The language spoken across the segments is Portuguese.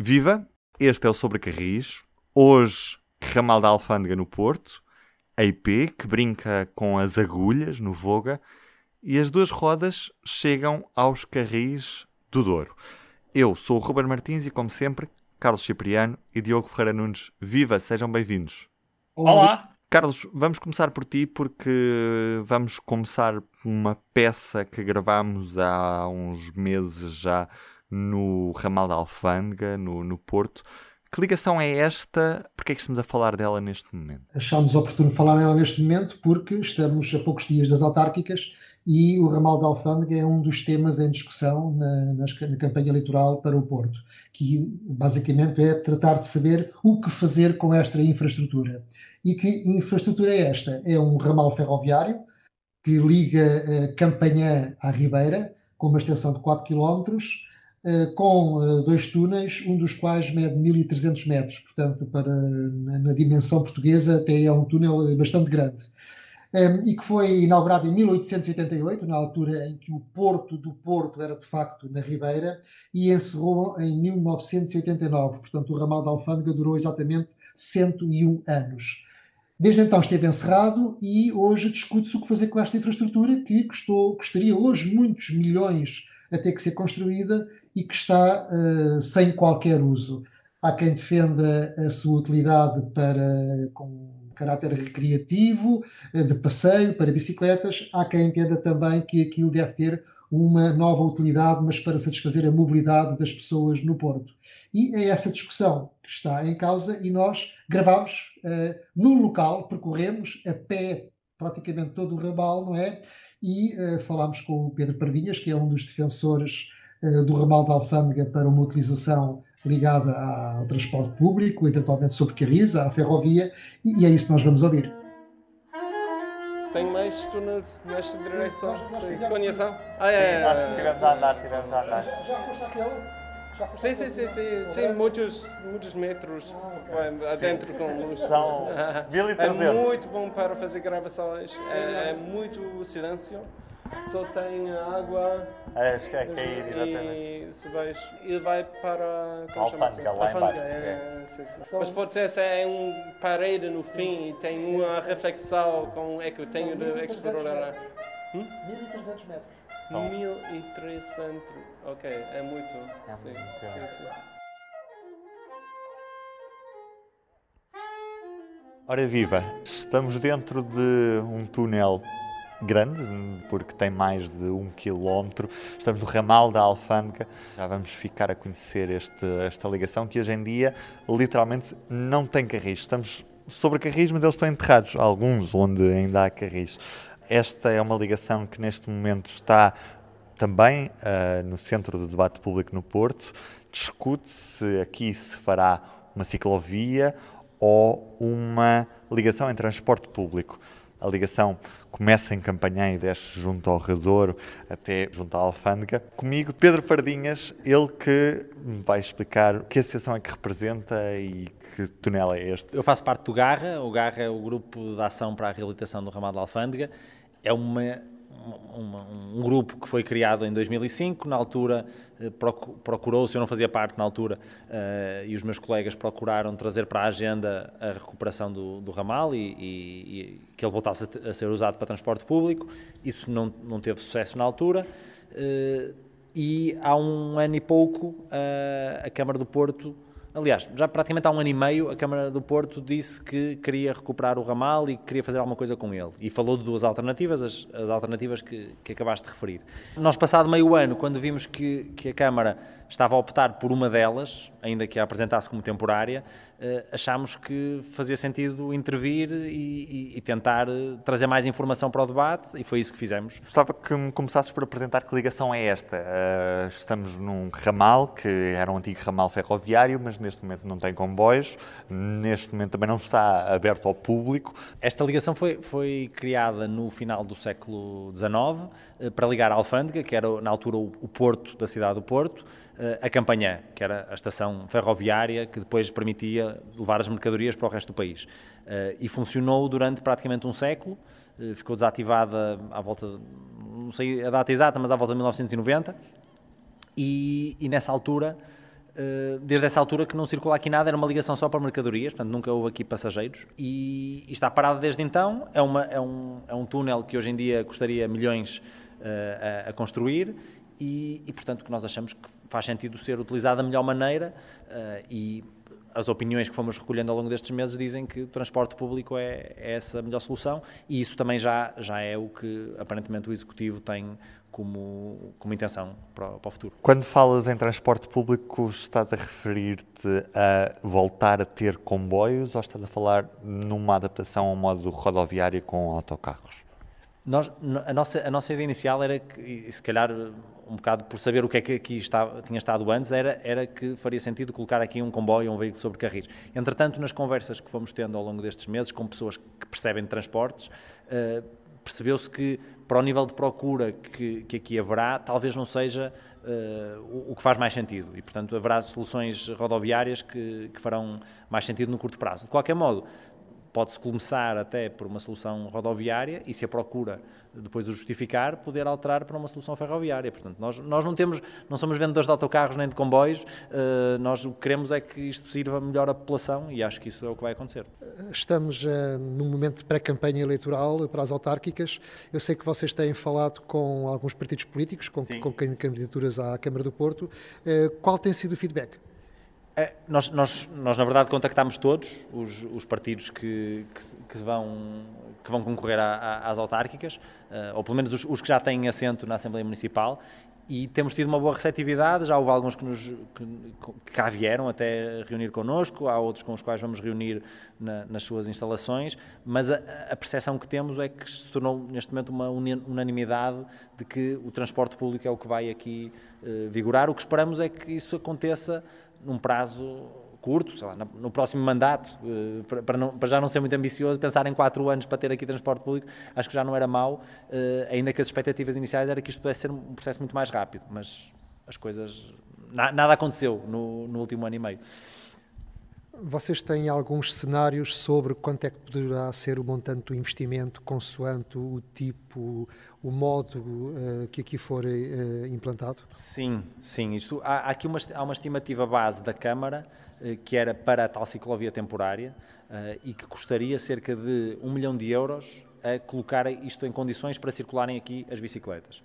Viva! Este é o Sobre Carris. Hoje, Ramal da Alfândega no Porto, a IP, que brinca com as agulhas no Voga, e as duas rodas chegam aos Carris do Douro. Eu sou o Ruben Martins e, como sempre, Carlos Cipriano e Diogo Ferreira Nunes. Viva! Sejam bem-vindos. Olá! Carlos, vamos começar por ti porque vamos começar uma peça que gravámos há uns meses já no ramal da Alfândega, no, no Porto. Que ligação é esta? Porquê é que estamos a falar dela neste momento? Achámos oportuno falar nela neste momento porque estamos a poucos dias das autárquicas e o ramal da Alfândega é um dos temas em discussão na, na, campanha eleitoral para o Porto, que basicamente é tratar de saber o que fazer com esta infraestrutura. E que infraestrutura é esta? É um ramal ferroviário que liga uh, Campanhã à Ribeira, com uma extensão de 4 km, uh, com uh, dois túneis, um dos quais mede 1.300 metros, portanto, para, na, dimensão portuguesa, até é um túnel bastante grande. E que foi inaugurado em 1888, na altura em que o Porto do Porto era de facto na Ribeira, e encerrou em 1989. Portanto, o ramal da Alfândega durou exatamente 101 anos. Desde então esteve encerrado e hoje discute-se o que fazer com esta infraestrutura que custou, custaria hoje muitos milhões a ter que ser construída e que está uh, sem qualquer uso. Há quem defenda a sua utilidade para com caráter recreativo, uh, de passeio, para bicicletas. Há quem entenda também que aquilo deve ter uma nova utilidade, mas para satisfazer a mobilidade das pessoas no Porto. E é essa discussão que está em causa e nós gravamos uh, no local, percorremos a pé praticamente todo o ramal, não é? E uh, falámos com o Pedro Pardinhas, que é um dos defensores do ramal da Alfândega para uma utilização ligada ao transporte público, eventualmente sobre carris, à ferrovia, e, é isso que nós vamos ouvir. Tem mais túneis nesta direção? Sim, Conheçam? Ah, é, é, é, tivemos a andar, tivemos a andar. Já foste àquela? Sim, sim, sim, sim, sim muitos, muitos metros ah, adentro com luz. São 1300. É muito bom para fazer gravações, é, é muito silêncio, só tem água. É, acho que é cair, exatamente. E se vais, ele vai para. Como Alfândega, lá Alfândega, é, é. Sim, sim. Mas pode ser se é um parede no fim e tem uma reflexão com é que eu tenho de explorar. Hum? 1300 metros. São... 1300. Ok, é muito. É sim, muito sim, sim. Ora viva, estamos dentro de um túnel grande, porque tem mais de um quilómetro. Estamos no ramal da Alfândega. Já vamos ficar a conhecer este, esta ligação que hoje em dia literalmente não tem carris. Estamos sobre carris, mas eles estão enterrados, alguns onde ainda há carris. Esta é uma ligação que neste momento está também uh, no centro do debate público no Porto. Discute-se aqui se fará uma ciclovia ou uma ligação em transporte público. A ligação começa em Campanhã e desce junto ao Redouro até junto à Alfândega. Comigo, Pedro Pardinhas, ele que me vai explicar que associação é que representa e que túnel é este. Eu faço parte do Garra, o Garra é o grupo de ação para a reabilitação do ramado da Alfândega é uma, uma, um grupo que foi criado em 2005, na altura eh, procurou-se, eu não fazia parte na altura, uh, e os meus colegas procuraram trazer para a agenda a recuperação do, do ramal e, e, e, que ele voltasse a, a, ser usado para transporte público. Isso não, não teve sucesso na altura. Uh, e há um ano e pouco uh, a Câmara do Porto Aliás, já praticamente há um ano e meio a Câmara do Porto disse que queria recuperar o ramal e que queria fazer alguma coisa com ele. E falou de duas alternativas, as, as alternativas que, que acabaste de referir. Nós, passado meio ano, quando vimos que, que a Câmara estava a optar por uma delas, ainda que a apresentasse como temporária, achámos que fazia sentido intervir e, e, e, tentar eh, trazer mais informação para o debate e foi isso que fizemos. Gostava que me começasses por apresentar que ligação é esta. Uh, estamos num ramal que era um antigo ramal ferroviário, mas neste momento não tem comboios, neste momento também não está aberto ao público. Esta ligação foi, foi criada no final do século XIX uh, para ligar a Alfândega, que era na altura o, o porto da cidade do Porto, eh, a Campanhã, que era a estação ferroviária que depois permitia levar as mercadorias para o resto do país. Eh, e funcionou durante praticamente um século, eh, ficou desativada à volta, não sei a data exata, mas à volta de 1990, e, e nessa altura desde essa altura que não circula aqui nada, era uma ligação só para mercadorias, portanto nunca houve aqui passageiros e, e está parada desde então. É, uma, é, um, é um túnel que hoje em dia custaria milhões uh, a, a, construir e, e, portanto, que nós achamos que faz sentido ser utilizado da melhor maneira uh, e as opiniões que fomos recolhendo ao longo destes meses dizem que o transporte público é, é, essa a melhor solução e isso também já, já é o que aparentemente o Executivo tem como, como intenção para, para o futuro. Quando falas em transporte público, estás a referir-te a voltar a ter comboios ou estás a falar numa adaptação ao modo rodoviário com autocarros? Nós, a, nossa, a nossa ideia inicial era que, se calhar um bocado por saber o que é que aqui estava, tinha estado antes, era, era que faria sentido colocar aqui um comboio um veículo sobre carris. Entretanto, nas conversas que fomos tendo ao longo destes meses com pessoas que percebem de transportes, uh, percebeu-se que para o nível de procura que, que aqui haverá, talvez não seja uh, o, o, que faz mais sentido. E, portanto, haverá soluções rodoviárias que, que farão mais sentido no curto prazo. De qualquer modo, pode-se começar até por uma solução rodoviária e se a procura depois o justificar, poder alterar para uma solução ferroviária. Portanto, nós, nós não temos, não somos vendedores de autocarros nem de comboios, uh, nós o que queremos é que isto sirva melhor à população e acho que isso é o que vai acontecer. Estamos uh, num momento de pré-campanha eleitoral para as autárquicas. Eu sei que vocês têm falado com alguns partidos políticos, com, com candidaturas à Câmara do Porto. Uh, qual tem sido o feedback? É, nós, nós, nós, na verdade, contactámos todos os, os partidos que, que, que, vão, que vão concorrer a, a, às autárquicas, uh, ou pelo menos os, os, que já têm assento na Assembleia Municipal, e temos tido uma boa receptividade. Já houve alguns que, nos, que, cá vieram até reunir connosco, há outros com os quais vamos reunir na, nas suas instalações, mas a, a percepção que temos é que se tornou neste momento uma unanimidade de que o transporte público é o que vai aqui uh, vigorar. O que esperamos é que isso aconteça num prazo curto, sei lá, no próximo mandato, eh, para, não, para, já não ser muito ambicioso, pensar em quatro anos para ter aqui transporte público, acho que já não era mau, eh, ainda que as expectativas iniciais era que isto pudesse ser um processo muito mais rápido, mas as coisas, nada aconteceu no, no último ano e meio. Vocês têm alguns cenários sobre quanto é que poderá ser o montante do investimento consoante o tipo, o modo uh, que aqui for uh, implantado? Sim, sim. Isto, há, há aqui uma, há uma estimativa base da Câmara uh, que era para a tal ciclovia temporária e que custaria cerca de um milhão de euros a colocar isto em condições para circularem aqui as bicicletas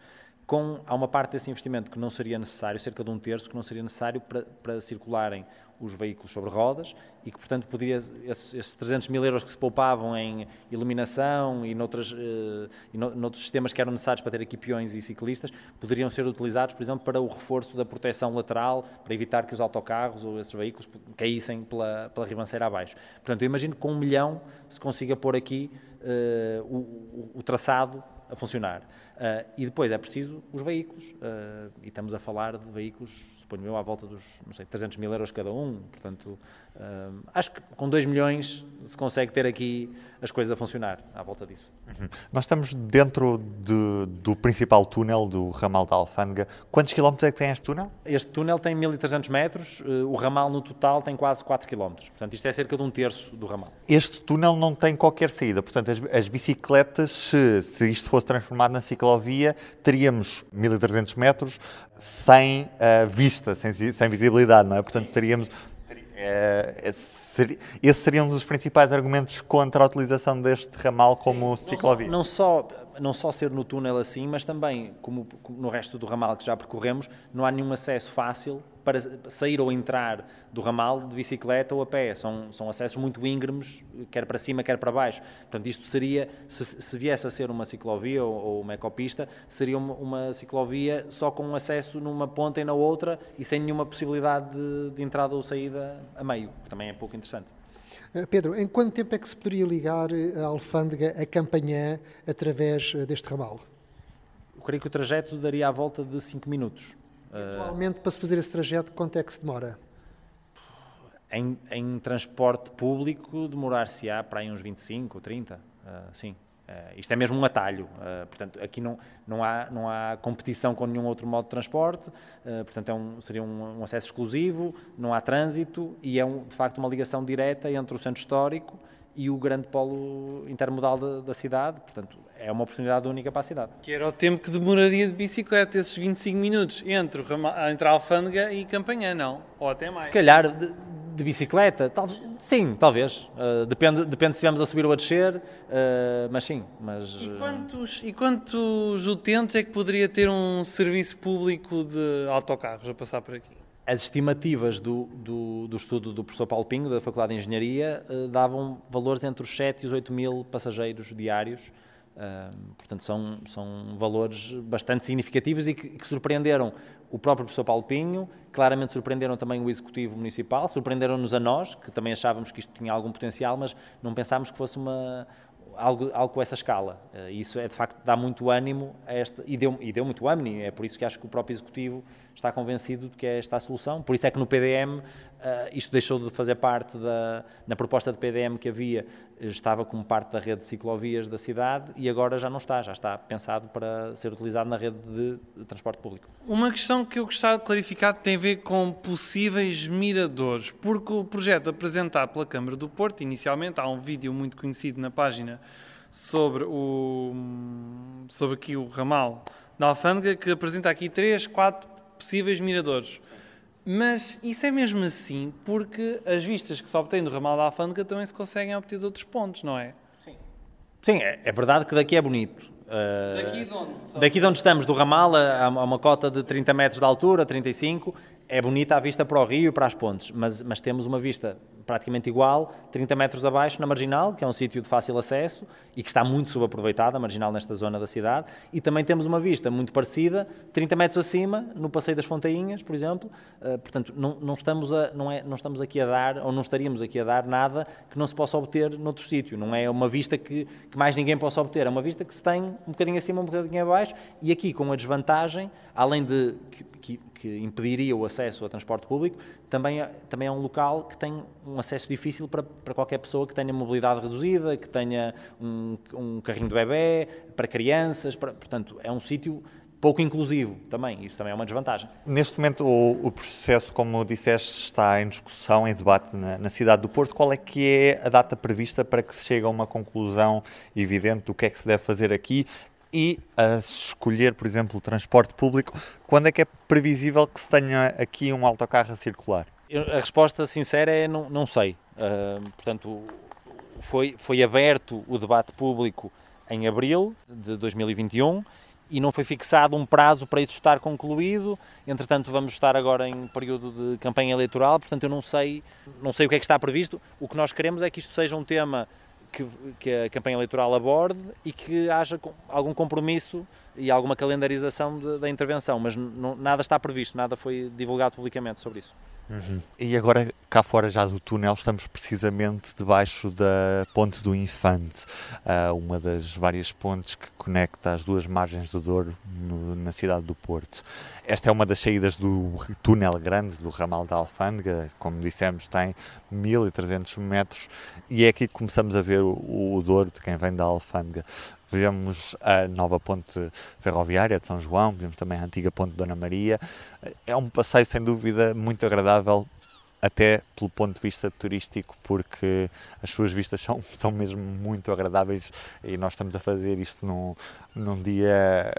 com, há uma parte desse investimento que não seria necessário, cerca de um terço, que não seria necessário para, para circularem os veículos sobre rodas e que, portanto, poderia, esses, esses 300 mil euros que se poupavam em iluminação e, noutras, eh, e no, noutros sistemas que eram necessários para ter aqui peões e ciclistas, poderiam ser utilizados, por exemplo, para o reforço da proteção lateral, para evitar que os autocarros ou esses veículos caíssem pela, pela ribanceira abaixo. Portanto, eu imagino que com um milhão se consiga pôr aqui uh, o, o traçado a funcionar. Uh, e depois é preciso os veículos, uh, e estamos a falar de veículos, suponho eu, à volta dos, não sei, 300 mil euros cada um, portanto, uh, acho que com 2 milhões se consegue ter aqui as coisas a funcionar à volta disso. Uhum. Nós estamos dentro de, do principal túnel do ramal da Alfândega. Quantos quilómetros é que tem este túnel? Este túnel tem 1300 metros, o ramal no total tem quase 4 quilómetros, portanto isto é cerca de um terço do ramal. Este túnel não tem qualquer saída, portanto as, as bicicletas, se, se isto fosse transformado na ciclovia, teríamos 1300 metros sem uh, vista, sem, sem visibilidade, não é? Portanto, teríamos é, esse seria um dos principais argumentos contra a utilização deste ramal Sim, como ciclovia. Não só, não só ser no túnel assim, mas também, como no resto do ramal que já percorremos, não há nenhum acesso fácil para sair ou entrar do ramal de bicicleta ou a pé. São, são acessos muito íngremes, quer para cima, quer para baixo. Portanto, isto seria, se, se viesse a ser uma ciclovia ou, ou uma ecopista, seria uma, uma, ciclovia só com acesso numa ponta e na outra e sem nenhuma possibilidade de, de entrada ou saída a meio, que também é pouco interessante. Eh, Pedro, em quanto tempo é que se poderia ligar eh, a alfândega a Campanhã através eh, deste ramal? Eu creio que o trajeto daria a volta de 5 minutos. Atualmente, para se fazer esse trajeto, quanto é que se demora? Em, em transporte público, demorar-se-á para aí uns 25 ou 30, uh, sim. Uh, isto é mesmo um atalho, uh, portanto, aqui não, não, há, não há competição com nenhum outro modo de transporte, uh, portanto, é um, seria um, um, acesso exclusivo, não há trânsito e é, um, de facto, uma ligação direta entre o centro histórico e o grande polo intermodal da, da cidade, portanto, é uma oportunidade única para a cidade. Que era o tempo que demoraria de bicicleta, esses 25 minutos, entre, entre a Alfândega e Campanhã, não? Ou até mais. Se calhar de, de bicicleta, tal- sim, talvez. Uh, depende, depende se estivermos a subir ou a descer, uh, mas sim. Mas, E uh, quantos, e quantos utentes é que poderia ter um serviço público de autocarros a passar por aqui? as estimativas do, do, do estudo do professor Paulo Pingo, da Faculdade de Engenharia, uh, davam valores entre os 7 e os 8 mil passageiros diários. Portanto, são, são valores bastante significativos e que, que surpreenderam o próprio professor Paulo Pinho, claramente surpreenderam também o Executivo Municipal, surpreenderam-nos a nós, que também achávamos que isto tinha algum potencial, mas não pensámos que fosse uma, algo, algo com essa escala. Uh, isso é de facto dá muito ânimo esta e deu, e deu muito ânimo. É por isso que acho que o próprio executivo está convencido de que é esta a solução. Por isso é que no PDM uh, isto deixou de fazer parte da na proposta de PDM que havia estava como parte da rede de ciclovias da cidade e agora já não está, já está pensado para ser utilizado na rede de, de transporte público. Uma questão que eu gostava de clarificar tem a ver com possíveis miradores, porque o projeto apresentado pela Câmara do Porto, inicialmente, há um vídeo muito conhecido na página sobre, o, sobre aqui o ramal da Alfândega, que apresenta aqui três, quatro possíveis miradores. Mas isso é mesmo assim porque as vistas que se obtêm do ramal da Alfândega também se conseguem obter de outros pontos, não é? Sim, é, é verdade que daqui é bonito. Uh, Daqui de onde? Daqui de onde estamos, do ramal, a, a uma cota de 30 metros de altura, 35, é bonita a vista para o rio e para as pontes, mas, mas temos uma vista praticamente igual, 30 metros abaixo, na Marginal, que é um sítio de fácil acesso e que está muito subaproveitado, a Marginal nesta zona da cidade, e também temos uma vista muito parecida, 30 metros acima, no Passeio das Fontainhas, por exemplo, Uh, portanto, não, não, estamos a, não, é, não estamos aqui a dar, ou não estaríamos aqui a dar nada que não se possa obter noutro sítio, não é uma vista que, que mais ninguém possa obter, é uma vista que se tem um bocadinho acima, um bocadinho abaixo, e aqui com a desvantagem, além de que, que, que impediria o acesso ao transporte público, também é, também é um local que tem um acesso difícil para, para qualquer pessoa que tenha mobilidade reduzida, que tenha um, um carrinho de bebê, para crianças, para- portanto, é um sítio pouco inclusivo também, isso também é uma desvantagem. Neste momento, o, o processo, como disseste, está em discussão, em debate na, na cidade do Porto. Qual é que é a data prevista para que se chegue a uma conclusão evidente do que é que se deve fazer aqui? E a escolher, por exemplo, o transporte público, quando é que é previsível que se tenha aqui um autocarro a circular? A resposta sincera é não, não sei. Ah, portanto, foi, foi aberto o debate público em abril de 2021 e não foi fixado um prazo para isso estar concluído. Entretanto, vamos estar agora em período de campanha eleitoral, portanto, eu não sei, não sei o que é que está previsto. O que nós queremos é que isto seja um tema que, que a campanha eleitoral aborde e que haja algum compromisso e alguma calendarização da intervenção, mas nada está previsto, nada foi divulgado publicamente sobre isso. E agora, cá fora já do túnel, estamos precisamente debaixo da Ponte do Infante, ah, uma das várias pontes que conecta as duas margens do Douro no- na cidade do Porto. Esta é uma das saídas do túnel grande do ramal da Alfândega, como dissemos, tem 1300 metros e é aqui que começamos a ver o, o Douro de quem vem da Alfândega. Vemos a nova ponte ferroviária de São João, vemos também a antiga ponte de Dona Maria. É um passeio, sem dúvida, muito agradável, até pelo ponto de vista turístico, porque as suas vistas são, são mesmo muito agradáveis e nós estamos a fazer isto num, num dia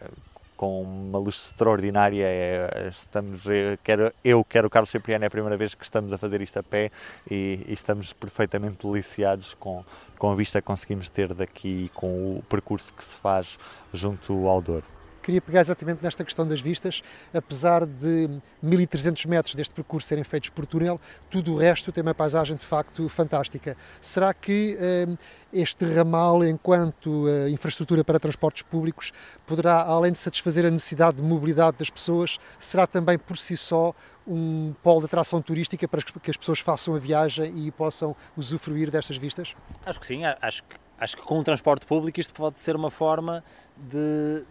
com uma luz extraordinária. É, estamos, eu, quero, eu, quero o Carlos Cipriano, é a primeira vez que estamos a fazer isto a pé e, e estamos perfeitamente deliciados com, com a vista que conseguimos ter daqui com o percurso que se faz junto ao Douro. Queria pegar exatamente nesta questão das vistas, apesar de 1300 metros deste percurso serem feitos por túnel, tudo o resto tem uma paisagem de facto fantástica. Será que eh, este ramal, enquanto eh, infraestrutura para transportes públicos, poderá, além de satisfazer a necessidade de mobilidade das pessoas, será também por si só um polo de atração turística para que as pessoas façam a viagem e possam usufruir destas vistas? Acho que sim, acho que, acho que com o transporte público isto pode ser uma forma de,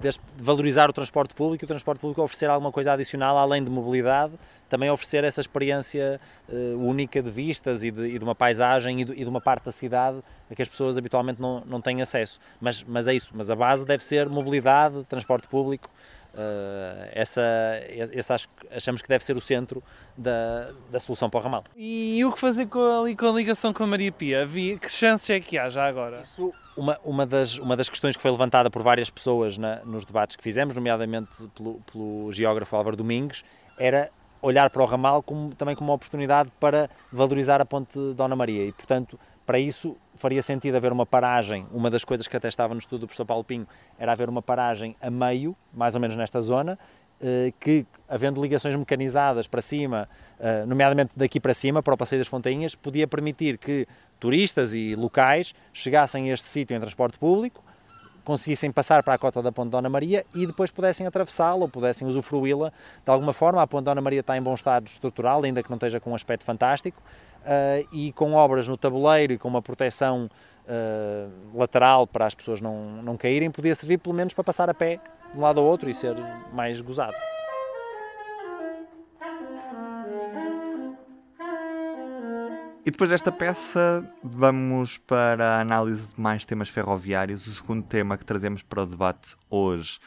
de- de valorizar o transporte público e o transporte público oferecer alguma coisa adicional além de mobilidade, também oferecer essa experiência eh, única de vistas e de, e de uma paisagem e de, e de uma parte da cidade a que as pessoas habitualmente não, não têm acesso. Mas, mas é isso, mas a base deve ser mobilidade, transporte público Uh, essa, esse acho, achamos que deve ser o centro da, da solução para o ramal. E o que fazer com a, com a ligação com a Maria Pia? Havia, que chances é que há já agora? Isso, uma, uma, das, uma das questões que foi levantada por várias pessoas na, nos debates que fizemos, nomeadamente pelo, pelo geógrafo Álvaro Domingues, era olhar para o ramal como, também como uma oportunidade para valorizar a ponte Dona Maria e, portanto, para isso, faria sentido haver uma paragem. Uma das coisas que até estava no estudo do professor Paulo Pinho era haver uma paragem a meio, mais ou menos nesta zona, eh, que, havendo ligações mecanizadas para cima, eh, nomeadamente daqui para cima, para o Passeio das Fontainhas, podia permitir que turistas e locais chegassem a este sítio em transporte público, conseguissem passar para a cota da Ponte Dona Maria e depois pudessem atravessá-la ou pudessem usufruí-la de alguma forma. A Ponte Dona Maria está em bom estado estrutural, ainda que não esteja com um aspecto fantástico, uh, e com obras no tabuleiro e com uma proteção uh, lateral para as pessoas não, não caírem, podia servir pelo menos para passar a pé de um lado ao outro e ser mais gozado. E depois desta peça, vamos para a análise de mais temas ferroviários. O segundo tema que trazemos para o debate hoje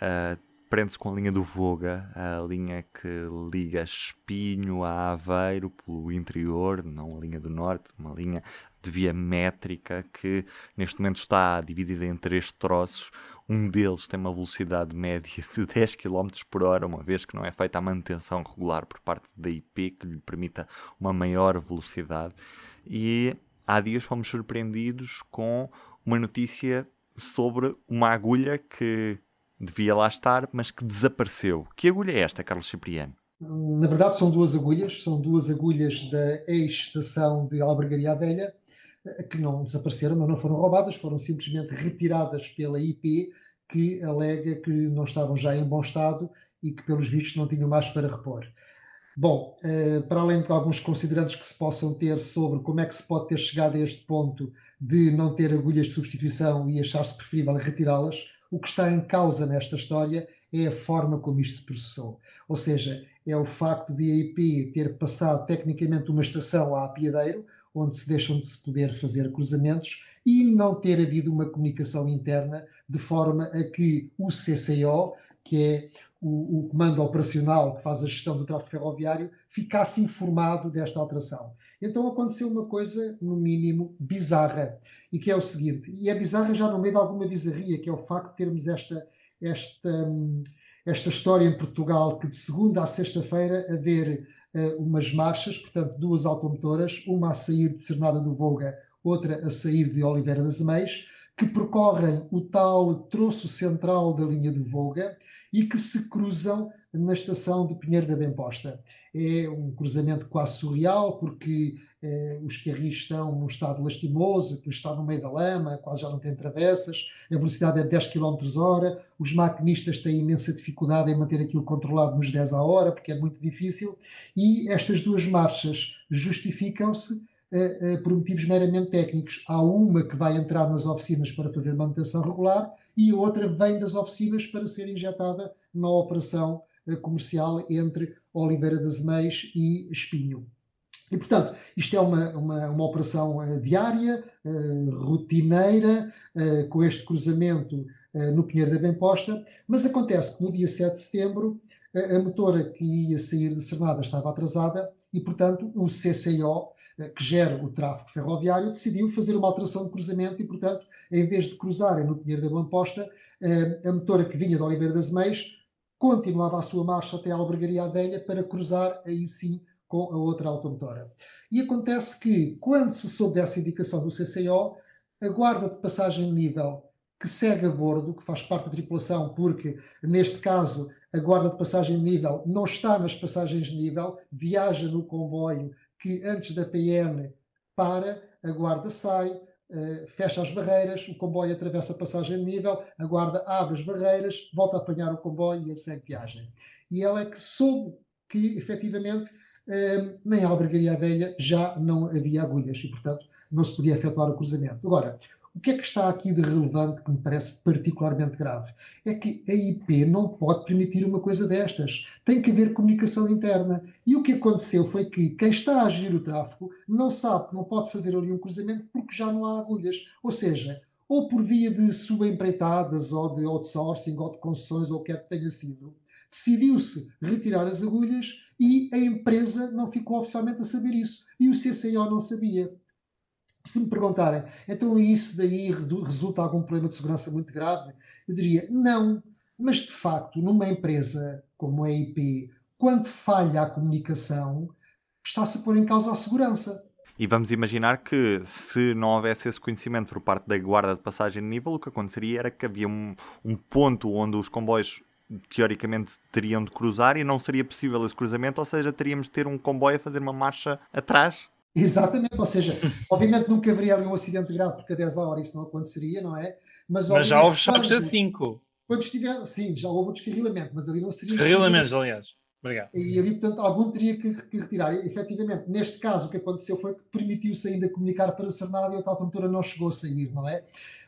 uh, prende-se com a linha do Voga, a linha que liga Espinho a Aveiro pelo interior, não a linha do Norte, uma linha de via métrica que neste momento está dividida em três troços. Um deles tem uma velocidade média de 10 km por hora, uma vez que não é feita a manutenção regular por parte da IP que lhe permita uma maior velocidade. E há dias fomos surpreendidos com uma notícia sobre uma agulha que devia lá estar, mas que desapareceu. Que agulha é esta, Carlos Cipriano? Na verdade, são duas agulhas, são duas agulhas da ex-estação de Albergaria Velha, eh, que não desapareceram, mas não foram roubadas, foram simplesmente retiradas pela IP, que alega que não estavam já em bom estado e que, pelos vistos, não tinham mais para repor. Bom, eh, para além de alguns considerantes que se possam ter sobre como é que se pode ter chegado a este ponto de não ter agulhas de substituição e achar-se preferível retirá-las, o que está em causa nesta história é a forma como isto se processou. Ou seja, é o facto de a IP ter passado tecnicamente uma estação a Apiadeiro, onde se deixam de se poder fazer cruzamentos, e não ter havido uma comunicação interna de forma a que o CCO, que é o, o, comando operacional que faz a gestão do tráfego ferroviário, ficasse informado desta alteração. Então aconteceu uma coisa, no mínimo, bizarra, e que é o seguinte, e é bizarra já no meio de alguma bizarria, que é o facto de termos esta, esta, esta história em Portugal, que de segunda a sexta-feira haver uh, umas marchas, portanto duas automotoras, uma a sair de Cernada do Volga, outra a sair de Oliveira das Meias, que percorrem o tal troço central da linha do Volga e que se cruzam na estação de Pinheiro da Bemposta. É um cruzamento quase surreal, porque eh, os carris estão num estado lastimoso, que está no meio da lama, quase já não tem travessas, a velocidade é 10 km hora, os maquinistas têm imensa dificuldade em manter aquilo controlado nos 10 a hora, porque é muito difícil, e estas duas marchas justificam-se eh, eh, por motivos meramente técnicos. Há uma que vai entrar nas oficinas para fazer manutenção regular e outra vem das oficinas para ser injetada na operação comercial entre Oliveira das Meias e Espinho. E, portanto, isto é uma, uma, uma operação uh, diária, uh, rotineira, uh, com este cruzamento no Pinheiro da Bemposta, mas acontece que no dia 7 de setembro a motora que ia sair de Cernada estava atrasada e, portanto, o CCO, que gera o tráfego ferroviário, decidiu fazer uma alteração de cruzamento e, portanto, em vez de cruzarem no Pinheiro da Bemposta, a motora que vinha de Oliveira das Meias continuava a sua marcha até a Albergaria Velha para cruzar aí sim com a outra automotora. E acontece que, quando se soube dessa indicação do CCO, a guarda de passagem de nível que segue a bordo, que faz parte da tripulação, porque neste caso a guarda de passagem de nível não está nas passagens de nível, viaja no comboio que antes da PN para, a guarda sai, fecha as barreiras, o comboio atravessa a passagem de nível, a guarda abre as barreiras, volta a apanhar o comboio e ele segue viagem. E ela é que soube que, efetivamente, eh, nem a albergaria velha já não havia agulhas e, portanto, não se podia efetuar o cruzamento. Agora, o que é que está aqui de relevante que me parece particularmente grave? É que a IP não pode permitir uma coisa destas. Tem que haver comunicação interna. E o que aconteceu foi que quem está a agir o tráfego não sabe não pode fazer ali um cruzamento porque já não há agulhas. Ou seja, ou por via de subempreitadas, ou de outsourcing, ou de concessões, ou o que quer que tenha sido, decidiu-se retirar as agulhas e a empresa não ficou oficialmente a saber isso. E o CCO não sabia. Se me perguntarem, então isso daí resulta algum problema de segurança muito grave? Eu diria, não. Mas de facto, numa empresa como a IP, quando falha a comunicação, está-se a pôr em causa a segurança. E vamos imaginar que se não houvesse esse conhecimento por parte da guarda de passagem de nível, o que aconteceria era que havia um, um ponto onde os comboios teoricamente teriam de cruzar e não seria possível esse cruzamento, ou seja, teríamos de ter um comboio a fazer uma marcha atrás. Exatamente, ou seja, obviamente nunca haveria ali um acidente grave porque a 10 a hora isso não aconteceria, não é? Mas, mas já houve chaves a 5. Quando estiver, sim, já houve o descarrilamento, mas ali não seria. Descarrilamentos, aliás. Obrigado. E ali, portanto, algum teria que, que, retirar. E, efetivamente, neste caso, o que aconteceu foi que permitiu-se ainda comunicar para a Cernada e a tal promotora não chegou a sair, não é?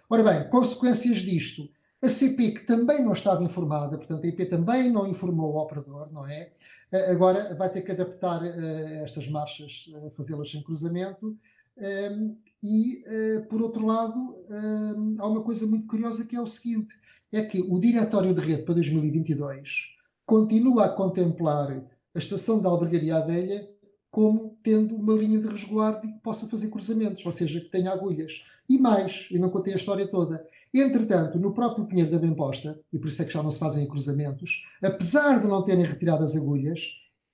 Ora bem, consequências disto. A CP, que também não estava informada, portanto, a IP também não informou o operador, não é? Agora vai ter que adaptar uh, estas marchas, uh, fazê-las sem cruzamento. Um, e, uh, por outro lado, um, há uma coisa muito curiosa que é o seguinte: é que o Diretório de Rede para 2022 continua a contemplar a estação da Albergaria Velha como tendo uma linha de resguardo que possa fazer cruzamentos, ou seja, que tenha agulhas. E mais, e não contei a história toda. Entretanto, no próprio Pinheiro da Bemposta, e por isso é que já não se fazem cruzamentos, apesar de não terem retirado as agulhas,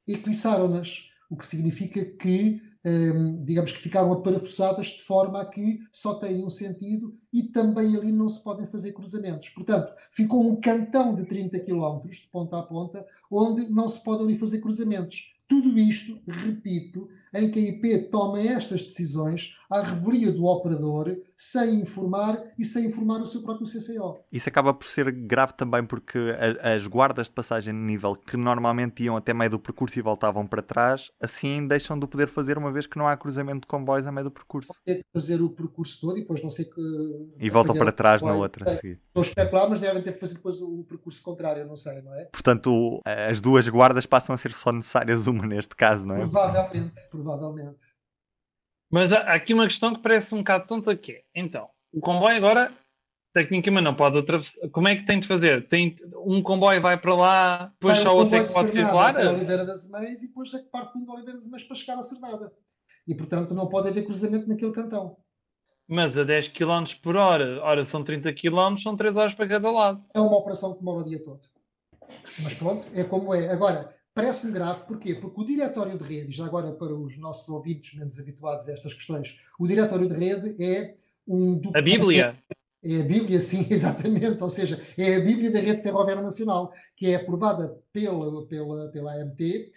eclissaram-nas, o que significa que um, digamos que ficaram aparafusadas de forma a que só têm um sentido e também ali não se podem fazer cruzamentos. Portanto, ficou um cantão de 30 km de ponta a ponta onde não se pode ali fazer cruzamentos. Tudo isto, repito, em que a IP toma estas decisões à revelia do operador, sem informar e sem informar o seu próprio CCO. Isso acaba por ser grave também porque as guardas de passagem de nível que normalmente iam até meio do percurso e voltavam para trás, assim deixam de poder fazer uma vez que não há cruzamento de comboios a meio do percurso. Tem que fazer o percurso todo e depois não sei que... E voltam para trás na outra. Estou a especular, mas devem ter que fazer depois o percurso contrário, não sei, não é? Portanto, as duas guardas passam a ser só necessárias uma neste caso, não é? Provavelmente, provavelmente. Mas há aqui uma questão que parece um bocado tonta que é, então, o comboio agora, tecnicamente não pode atravessar, como é que tem de fazer? Tem, um comboio vai para lá, depois só outro é que pode circular? A Oliveira das Meias e depois é que parte de Oliveira das Meias para chegar a Cernada. E, portanto, não pode haver cruzamento naquele cantão. Mas a 10 km por hora, ora são 30 km, são 3 horas para cada lado. É uma operação que demora o dia todo. Mas pronto, é como é. Agora, Parece-me grave, porquê? Porque o diretório de rede, já agora para os nossos ouvintes menos habituados a estas questões, o diretório de rede é um... A Bíblia? É a Bíblia, sim, exatamente. Ou seja, é a Bíblia da Rede Ferroviária Nacional, que é aprovada pela, pela, pela AMT, uh,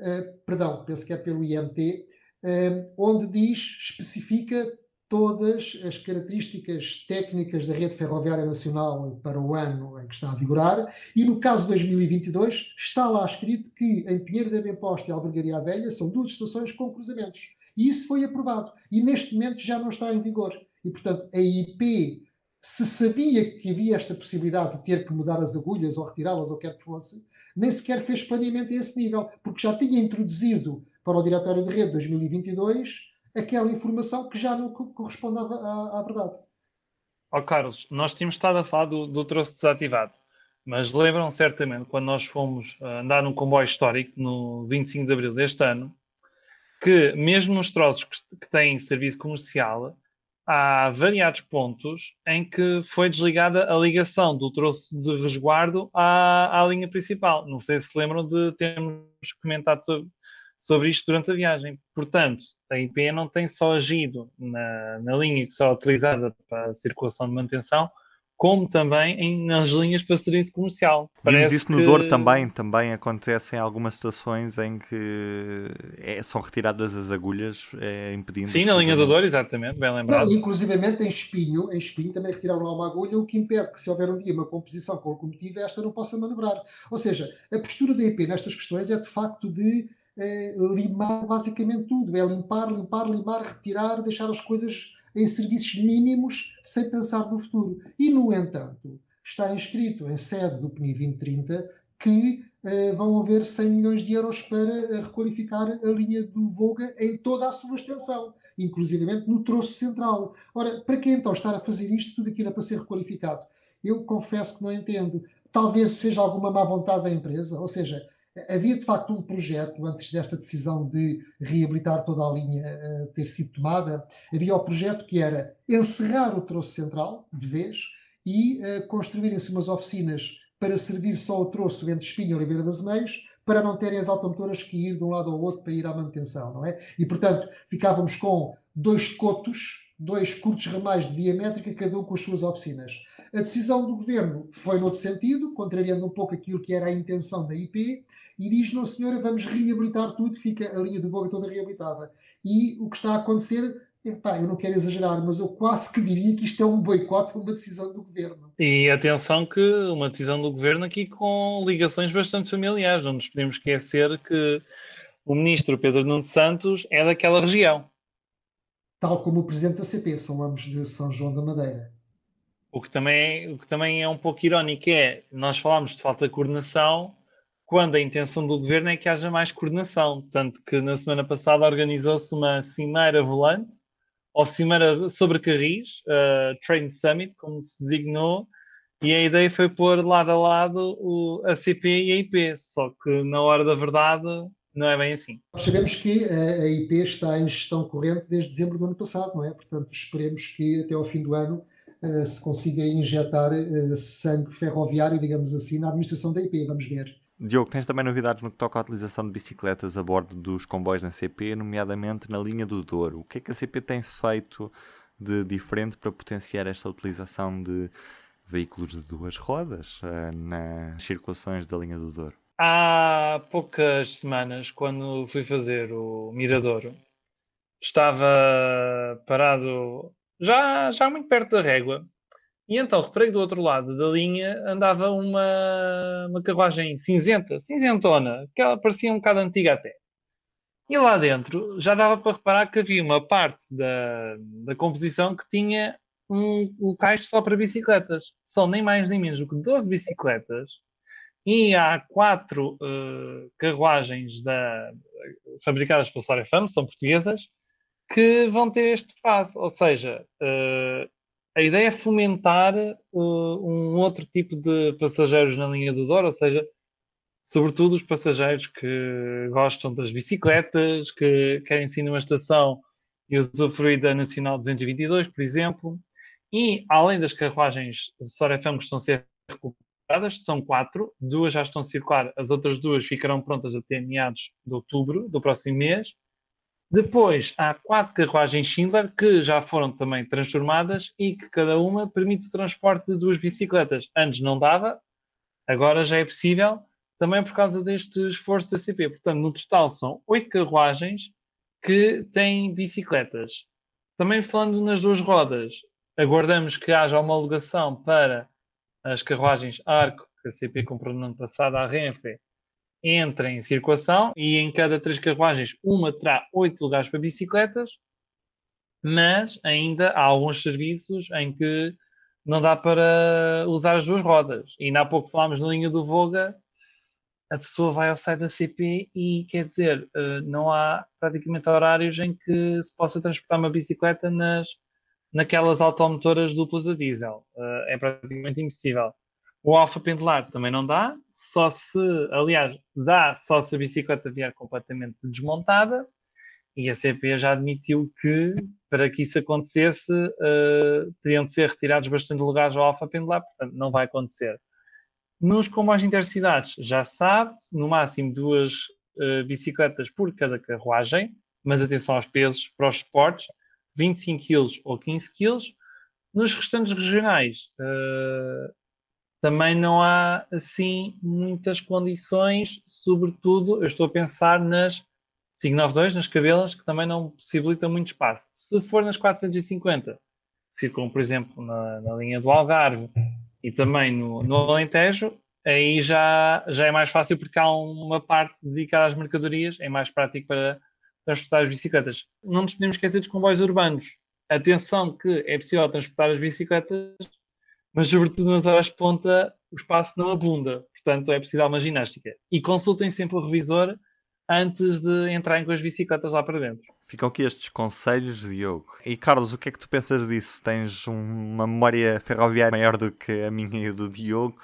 eh, perdão, penso que é pelo IMT, uh, eh, onde diz, especifica todas as características técnicas da rede ferroviária nacional para o ano em que está a vigorar. E no caso de 2022 está lá escrito que em Pinheiro da Bemposta e Albergaria Velha são duas estações com cruzamentos. E isso foi aprovado. E neste momento já não está em vigor. E portanto a IP se sabia que havia esta possibilidade de ter que mudar as agulhas ou retirá-las ou quer que fosse nem sequer fez planeamento a esse nível porque já tinha introduzido para o Diretório de Rede 2022 aquela informação que já não corresponde à, à, verdade. Ó oh, Carlos, nós tínhamos estado a falar do, do troço desativado, mas lembram certamente quando nós fomos uh, andar num comboio histórico no 25 de abril deste ano, que mesmo nos troços que, que têm serviço comercial, há variados pontos em que foi desligada a ligação do troço de resguardo à, à linha principal. Não sei se lembram de termos comentado sobre, sobre isto durante a viagem. Portanto, a IP não tem só agido na, na linha que só é utilizada para a circulação de manutenção, como também em, nas linhas para serviço comercial. Vimos isso no que... Douro também, também acontece em algumas situações em que é, são retiradas as agulhas, é, impedindo... Sim, na linha do Douro, exatamente, bem lembrado. Não, inclusivamente em espinho, em espinho também retiraram lá uma agulha, o que impede que se houver um dia uma composição com locomotiva, esta não possa manobrar. Ou seja, a postura da IP nestas questões é de facto de é limar basicamente tudo. É limpar, limpar, limpar, retirar, deixar as coisas em serviços mínimos sem pensar no futuro. E, no entanto, está inscrito em sede do PNI 2030 que eh, vão haver 100 milhões de euros para requalificar a linha do Volga em toda a sua extensão. inclusivamente no troço central. Ora, para que então estar a fazer isto se tudo aquilo é para ser requalificado? Eu confesso que não entendo. Talvez seja alguma má vontade da empresa, ou seja, havia de facto um projeto antes desta decisão de reabilitar toda a linha uh, ter sido tomada. Havia o projeto que era encerrar o troço central de vez e uh, construírem-se umas oficinas para servir só o troço entre Espinho e Oliveira das Meias, para não terem as automotoras que ir de um lado ao outro para ir à manutenção, não é? E portanto ficávamos com dois cotos, dois curtos ramais de via métrica, cada um com as suas oficinas. A decisão do governo foi noutro sentido, contrariando um pouco aquilo que era a intenção da IP, e diz: não, senhora, vamos reabilitar tudo, fica a linha de voo toda reabilitada. E o que está a acontecer Epá, eu não quero exagerar, mas eu quase que diria que isto é um boicote, uma decisão do governo. E atenção que uma decisão do governo aqui com ligações bastante familiares, não nos podemos esquecer que o ministro Pedro Nuno Santos é daquela região. Tal como o presidente da CP, são ambos de São João da Madeira. O que também, o que também é um pouco irónico é, nós falámos de falta de coordenação, quando a intenção do governo é que haja mais coordenação. Tanto que na semana passada organizou-se uma cimeira volante, ou cimeira sobre carris, uh, Train Summit, como se designou, e a ideia foi pôr lado a lado o, a CP e a IP, só que na hora da verdade não é bem assim. Nós sabemos que a, a IP está em gestão corrente desde dezembro do ano passado, não é? Portanto, esperemos que até ao fim do ano uh, se consiga injetar uh, sangue ferroviário, digamos assim, na administração da IP. Vamos ver. Diogo, tens também novidades no que toca à utilização de bicicletas a bordo dos comboios da CP, nomeadamente na linha do Douro. O que é que a CP tem feito de diferente para potenciar esta utilização de veículos de duas rodas uh, nas circulações da linha do Douro? Há poucas semanas, quando fui fazer o Miradouro, estava parado já, já muito perto da régua e então reparei do outro lado da linha andava uma, uma carruagem cinzenta, cinzentona, que ela parecia um bocado antiga até. E lá dentro já dava para reparar que havia uma parte da, da composição que tinha um locais só para bicicletas. São nem mais nem menos do que 12 bicicletas e há quatro uh, carruagens da, fabricadas pela Solar FM, são portuguesas, que vão ter este espaço. Ou seja, uh, a ideia é fomentar uh, um outro tipo de passageiros na linha do Douro, ou seja, sobretudo os passageiros que gostam das bicicletas, que querem ir numa estação e usufruir da Nacional 222, por exemplo, e além das carruagens Sora FM que estão a ser recuperadas, são quatro, duas já estão a circular, as outras duas ficarão prontas até meados de outubro do próximo mês, depois há quatro carruagens Schindler que já foram também transformadas e que cada uma permite o transporte de duas bicicletas. Antes não dava, agora já é possível, também por causa deste esforço da CP. Portanto, no total são oito carruagens que têm bicicletas. Também falando nas duas rodas, aguardamos que haja uma homologação para as carruagens Arco, que a CP comprou no ano passado à Renfe, entra em circulação e em cada três carruagens uma terá oito lugares para bicicletas, mas ainda há alguns serviços em que não dá para usar as duas rodas. E ainda há pouco falámos na linha do Voga, a pessoa vai ao site da CP e quer dizer, eh, não há praticamente horários em que se possa transportar uma bicicleta nas, naquelas automotoras duplas a diesel. Eh, é praticamente impossível. O alfa pendular também não dá, só se, aliás, dá só se a bicicleta vier completamente desmontada. E a CP já admitiu que, para que isso acontecesse, uh, teriam de ser retirados bastante lugares ao alfa pendular, portanto, não vai acontecer. Nos comboios intercidades, já sabe, no máximo duas uh, bicicletas por cada carruagem, mas atenção aos pesos para os esportes, 25 kg ou 15 kg. Nos restantes regionais, uh, também não há assim muitas condições, sobretudo eu estou a pensar nas 592, nas cabelas, que também não possibilitam muito espaço. Se for nas 450, circulam, por exemplo, na, na linha do Algarve e também no, no Alentejo, aí já, já é mais fácil porque há uma parte dedicada às mercadorias, é mais prático para transportar as bicicletas. Não nos podemos esquecer dos comboios urbanos. Atenção que é possível transportar as bicicletas mas sobretudo nas horas de ponta o espaço não abunda, portanto é preciso uma ginástica. E consultem sempre o revisor antes de entrarem com as bicicletas lá para dentro. Ficam aqui estes conselhos, Diogo. E Carlos, o que é que tu pensas disso? Tens uma memória ferroviária maior do que a minha e do Diogo.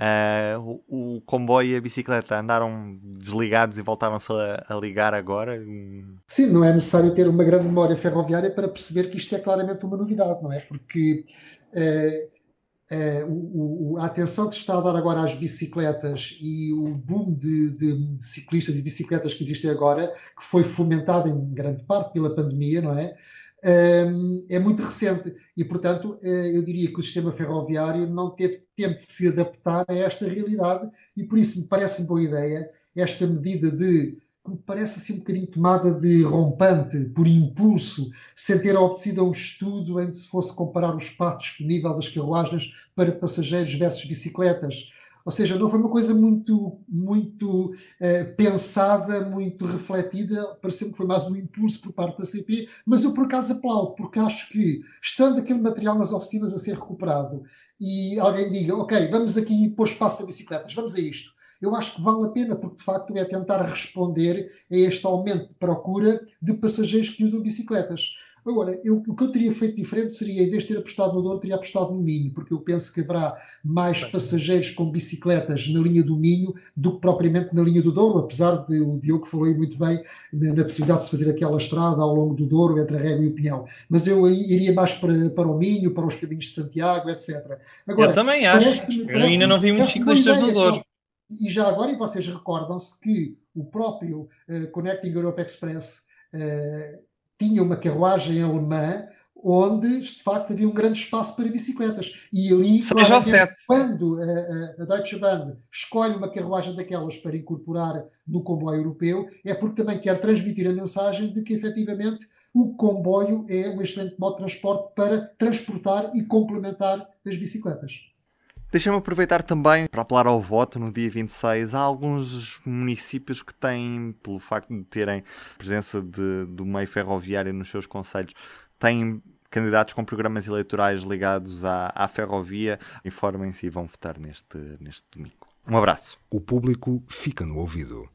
Uh, o, o, comboio e a bicicleta andaram desligados e voltaram-se a, a, ligar agora? Sim, não é necessário ter uma grande memória ferroviária para perceber que isto é claramente uma novidade, não é? Porque uh, o, a atenção que se está a dar agora às bicicletas e o boom de, de, de, ciclistas e bicicletas que existe agora, que foi fomentado em grande parte pela pandemia, não é? é muito recente e, portanto, eh, eu diria que o sistema ferroviário não teve tempo de se adaptar a esta realidade e, por isso, me parece boa ideia esta medida de parece assim um bocadinho tomada de rompante, por impulso, sem ter obtecido um estudo em que se fosse comparar o espaço disponível das carruagens para passageiros versus bicicletas. Ou seja, não foi uma coisa muito, muito uh, pensada, muito refletida, pareceu que foi mais um impulso por parte da CP, mas eu por acaso aplaudo, porque acho que, estando aquele material nas oficinas a ser recuperado, e alguém diga, ok, vamos aqui pôr espaço para bicicletas, vamos a isto. Eu acho que vale a pena, porque de facto é tentar responder a este aumento de procura de passageiros que usam bicicletas. Agora, eu, o que eu teria feito diferente seria, em vez de ter apostado no Douro, teria apostado no Minho, porque eu penso que haverá mais passageiros com bicicletas na linha do Minho do que propriamente na linha do Douro, apesar de o Diogo falou muito bem na, na, possibilidade de se fazer aquela estrada ao longo do Douro, entre a Régua e o Pinhão. Mas eu iria mais para, para o Minho, para os caminhos de Santiago, etc. Agora, eu também acho. Eu ainda não vi muitos ciclistas no Douro. E já agora, e vocês recordam-se que o próprio uh, Connecting Europe Express uh, tinha uma carruagem alemã onde de facto havia um grande espaço para bicicletas. E ali, quando a, a, Deutsche Bahn escolhe uma carruagem daquelas para incorporar no comboio europeu, é porque também quer transmitir a mensagem de que efetivamente o comboio é um excelente modo de transporte para transportar e complementar as bicicletas. Deixa-me aproveitar também para apelar ao voto no dia 26. Há alguns municípios que têm, pelo facto de terem presença de, do meio ferroviário nos seus conselhos, têm candidatos com programas eleitorais ligados à, à ferrovia. Informem-se e vão votar neste, neste domingo. Um abraço. O público fica no ouvido.